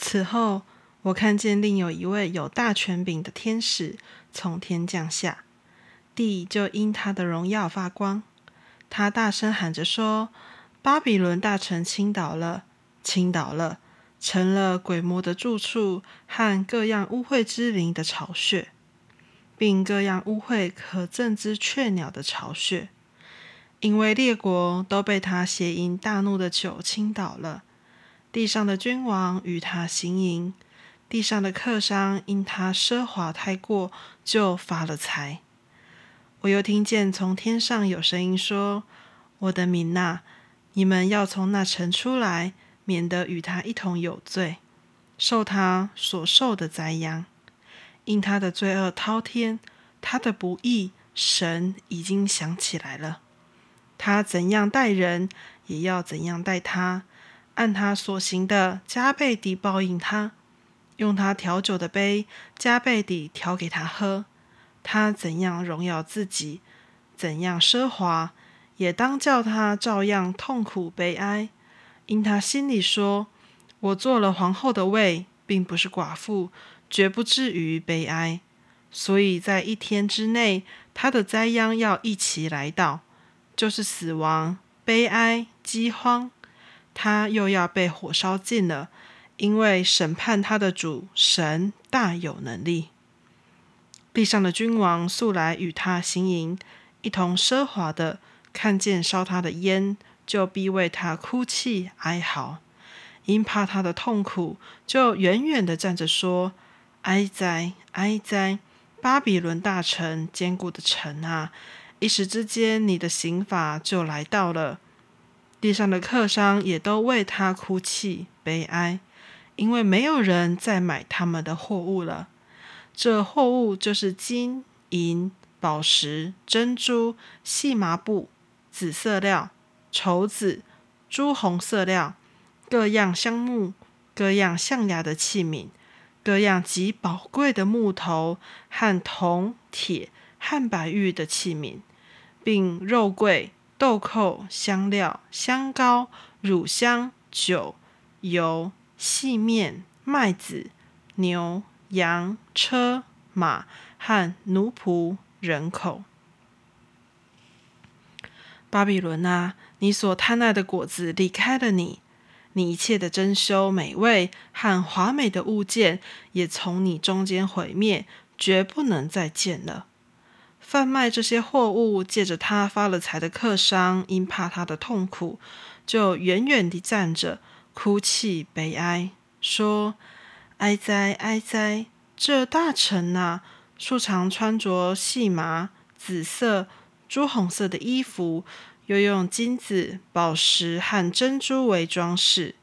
此后，我看见另有一位有大权柄的天使从天降下，地就因他的荣耀发光。他大声喊着说：“巴比伦大城倾倒了，倾倒了，成了鬼魔的住处和各样污秽之灵的巢穴，并各样污秽可憎之雀鸟的巢穴。因为列国都被他邪淫大怒的酒倾倒了，地上的君王与他行淫，地上的客商因他奢华太过就发了财。”我又听见从天上有声音说：“我的民呐，你们要从那城出来，免得与他一同有罪，受他所受的灾殃。因他的罪恶滔天，他的不义，神已经想起来了。他怎样待人，也要怎样待他，按他所行的加倍地报应他，用他调酒的杯加倍地调给他喝。”他怎样荣耀自己，怎样奢华，也当叫他照样痛苦悲哀。因他心里说：“我做了皇后的位，并不是寡妇，绝不至于悲哀。”所以在一天之内，他的灾殃要一起来到，就是死亡、悲哀、饥荒。他又要被火烧尽了，因为审判他的主神大有能力。地上的君王素来与他行淫，一同奢华的，看见烧他的烟，就必为他哭泣哀嚎；因怕他的痛苦，就远远的站着说：“哀哉，哀哉！巴比伦大城，坚固的城啊！一时之间，你的刑罚就来到了。地上的客商也都为他哭泣悲哀，因为没有人再买他们的货物了。”这货物就是金银、宝石、珍珠、细麻布、紫色料、绸子、朱红色料、各样香木、各样象牙的器皿、各样极宝贵的木头和铜、铁和白玉的器皿，并肉桂、豆蔻、香料、香膏、乳香、酒、油、细面、麦子、牛。羊、车、马和奴仆、人口。巴比伦啊，你所贪爱的果子离开了你，你一切的珍馐美味和华美的物件也从你中间毁灭，绝不能再见了。贩卖这些货物，借着他发了财的客商，因怕他的痛苦，就远远地站着，哭泣悲哀，说。哀哉哀哉！这大臣呐，素常穿着细麻、紫色、朱红色的衣服，又用金子、宝石和珍珠为装饰，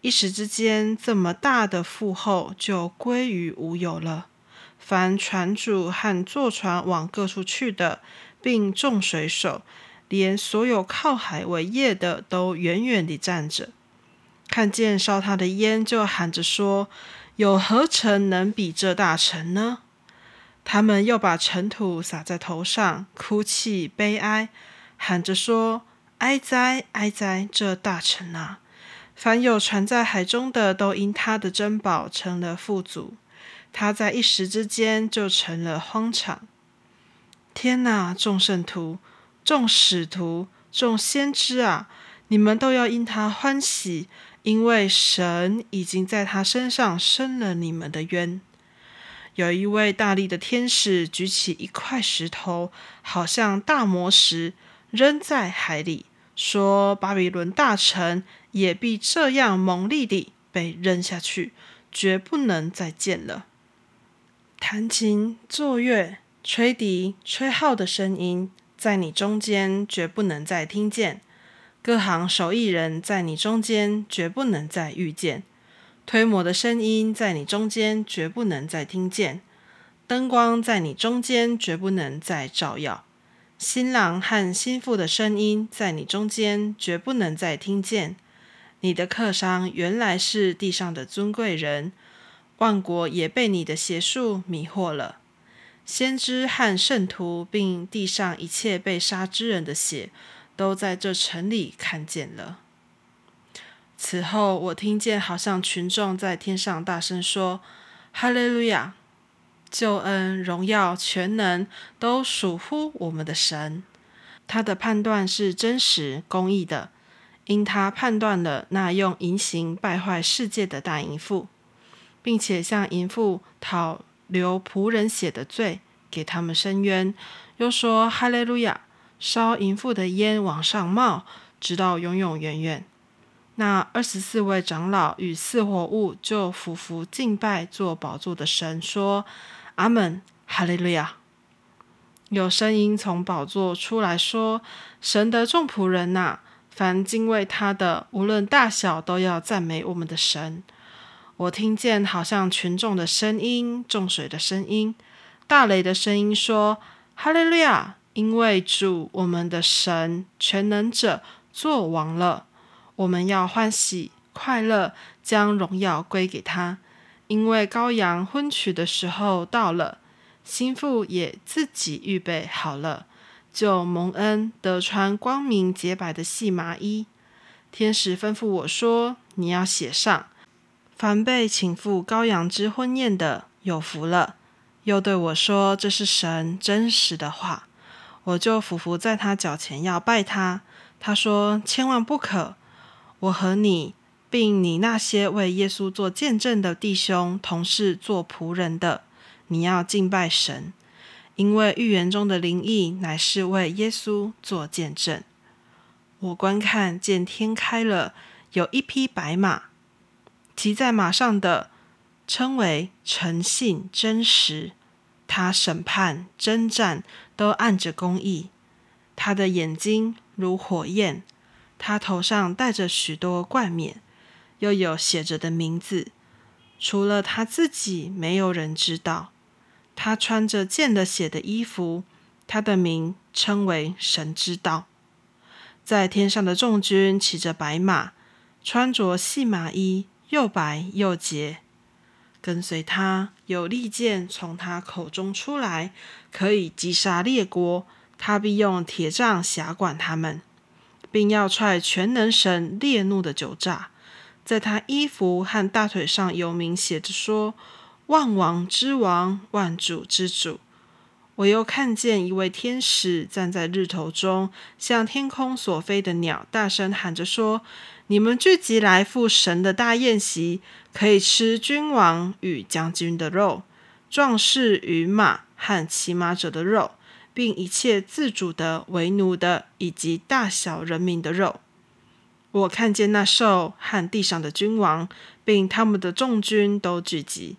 一时之间，这么大的富厚就归于无有了。凡船主和坐船往各处去的，并众水手，连所有靠海为业的，都远远地站着，看见烧他的烟，就喊着说。有何城能比这大城呢？他们又把尘土撒在头上，哭泣悲哀，喊着说：“哀哉，哀哉！这大城啊！凡有船在海中的，都因他的珍宝成了富足。他在一时之间就成了荒场。天哪！众圣徒、众使徒、众先知啊，你们都要因他欢喜。”因为神已经在他身上生了你们的冤。有一位大力的天使举起一块石头，好像大魔石，扔在海里，说：“巴比伦大臣也必这样猛力地被扔下去，绝不能再见了。”弹琴、作乐、吹笛、吹号的声音，在你中间绝不能再听见。各行手艺人在你中间绝不能再遇见，推磨的声音在你中间绝不能再听见，灯光在你中间绝不能再照耀，新郎和新妇的声音在你中间绝不能再听见。你的客商原来是地上的尊贵人，万国也被你的邪术迷惑了。先知和圣徒，并地上一切被杀之人的血。都在这城里看见了。此后，我听见好像群众在天上大声说：“哈利路亚！救恩、荣耀、全能都属乎我们的神。他的判断是真实、公义的，因他判断了那用淫行败坏世界的大淫妇，并且向淫妇讨流仆人血的罪，给他们伸冤。又说：哈利路亚！烧淫妇的烟往上冒，直到永永远远。”那二十四位长老与四活物就俯伏敬拜做宝座的神，说：“阿门，哈利路亚！”有声音从宝座出来说：“神的众仆人呐，凡敬畏他的，无论大小，都要赞美我们的神。”我听见好像群众的声音、众水的声音、大雷的声音，说：“哈利路亚！因为主我们的神全能者作王了。”我们要欢喜快乐，将荣耀归给他，因为羔羊婚娶的时候到了，心腹也自己预备好了，就蒙恩得穿光明洁白的细麻衣。天使吩咐我说：“你要写上，凡被请赴羔羊之婚宴的，有福了。”又对我说：“这是神真实的话。”我就俯伏在他脚前要拜他。他说：“千万不可。”我和你，并你那些为耶稣做见证的弟兄、同事做仆人的，你要敬拜神，因为预言中的灵异乃是为耶稣做见证。我观看见天开了，有一匹白马，骑在马上的称为诚信真实，他审判征战都按着公义，他的眼睛如火焰。他头上戴着许多冠冕，又有写着的名字，除了他自己，没有人知道。他穿着溅了血的衣服，他的名称为神之道。在天上的众军骑着白马，穿着细麻衣，又白又洁。跟随他有利剑从他口中出来，可以击杀列国。他必用铁杖辖管他们。并要踹全能神烈怒的酒炸，在他衣服和大腿上有名写着说：“万王之王，万主之主。”我又看见一位天使站在日头中，向天空所飞的鸟大声喊着说：“你们聚集来赴神的大宴席，可以吃君王与将军的肉，壮士与马和骑马者的肉。”并一切自主的、为奴的，以及大小人民的肉。我看见那兽和地上的君王，并他们的众军都聚集，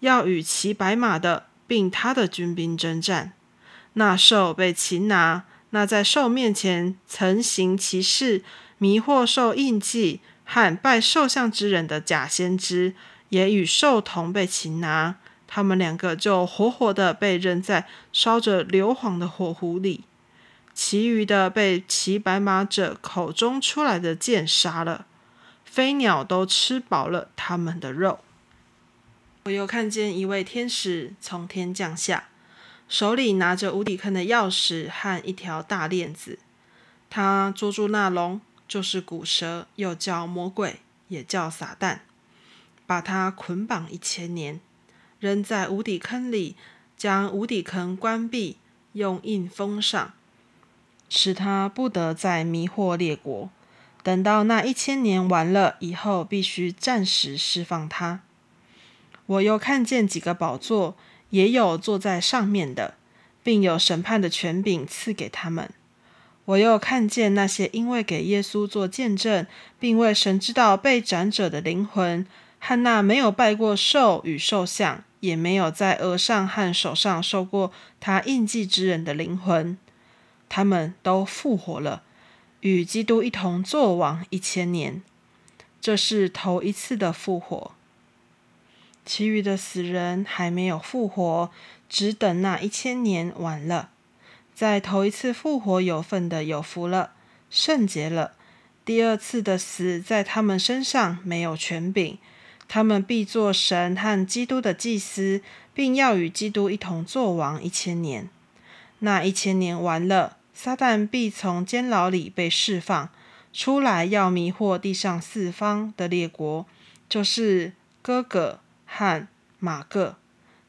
要与骑白马的，并他的军兵征战。那兽被擒拿，那在兽面前曾行其事、迷惑兽印记和拜兽像之人的假先知，也与兽同被擒拿。他们两个就活活的被扔在烧着硫磺的火湖里，其余的被骑白马者口中出来的剑杀了。飞鸟都吃饱了他们的肉。我又看见一位天使从天降下，手里拿着无底坑的钥匙和一条大链子。他捉住那龙，就是古蛇，又叫魔鬼，也叫撒旦，把他捆绑一千年。扔在无底坑里，将无底坑关闭，用印封上，使他不得再迷惑列国。等到那一千年完了以后，必须暂时释放他。我又看见几个宝座，也有坐在上面的，并有审判的权柄赐给他们。我又看见那些因为给耶稣做见证，并为神知道被斩者的灵魂，和那没有拜过兽与兽像。也没有在额上和手上受过他印记之人的灵魂，他们都复活了，与基督一同作王一千年。这是头一次的复活。其余的死人还没有复活，只等那一千年完了。在头一次复活有份的有福了，圣洁了。第二次的死在他们身上没有权柄。他们必做神和基督的祭司，并要与基督一同作王一千年。那一千年完了，撒旦必从监牢里被释放，出来要迷惑地上四方的列国，就是哥哥和马各，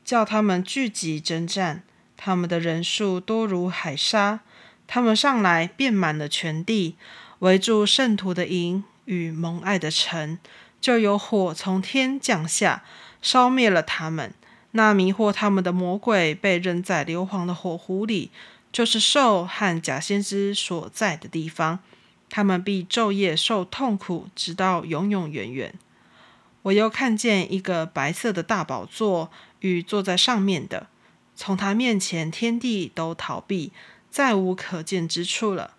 叫他们聚集征战。他们的人数多如海沙，他们上来遍满了全地，围住圣徒的营与蒙爱的城，就有火从天降下，烧灭了他们。那迷惑他们的魔鬼被扔在硫磺的火湖里，就是兽和假先知所在的地方。他们必昼夜受痛苦，直到永永远远。我又看见一个白色的大宝座与坐在上面的，从他面前天地都逃避，再无可见之处了。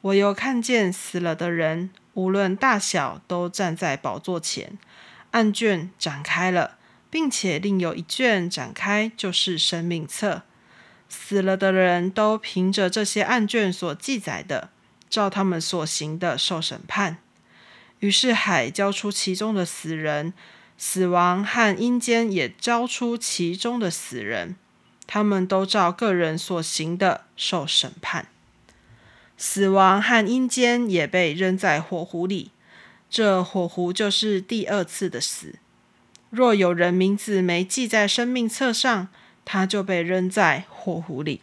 我又看见死了的人，无论大小，都站在宝座前，案卷展开了。并且另有一卷展开，就是生命册。死了的人都凭着这些案卷所记载的，照他们所行的受审判。于是海交出其中的死人，死亡和阴间也交出其中的死人，他们都照个人所行的受审判。死亡和阴间也被扔在火湖里，这火湖就是第二次的死。若有人名字没记在生命册上，他就被扔在火湖里。